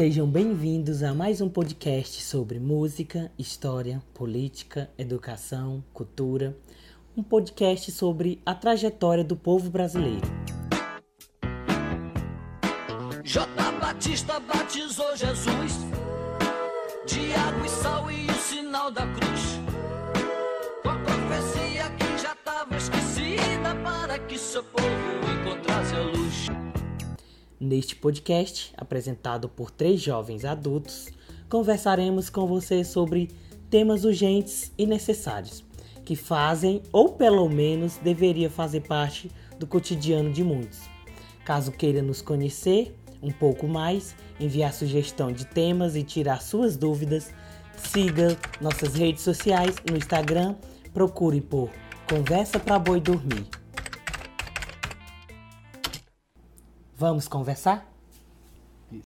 Sejam bem-vindos a mais um podcast sobre música, história, política, educação, cultura. Um podcast sobre a trajetória do povo brasileiro. J. Batista batizou Jesus de água e sal e o sinal da cruz. Com a profecia que já estava esquecida para que seu povo. Neste podcast, apresentado por três jovens adultos, conversaremos com você sobre temas urgentes e necessários que fazem ou pelo menos deveria fazer parte do cotidiano de muitos. Caso queira nos conhecer um pouco mais, enviar sugestão de temas e tirar suas dúvidas, siga nossas redes sociais no Instagram, procure por Conversa para Boi Dormir. Vamos conversar?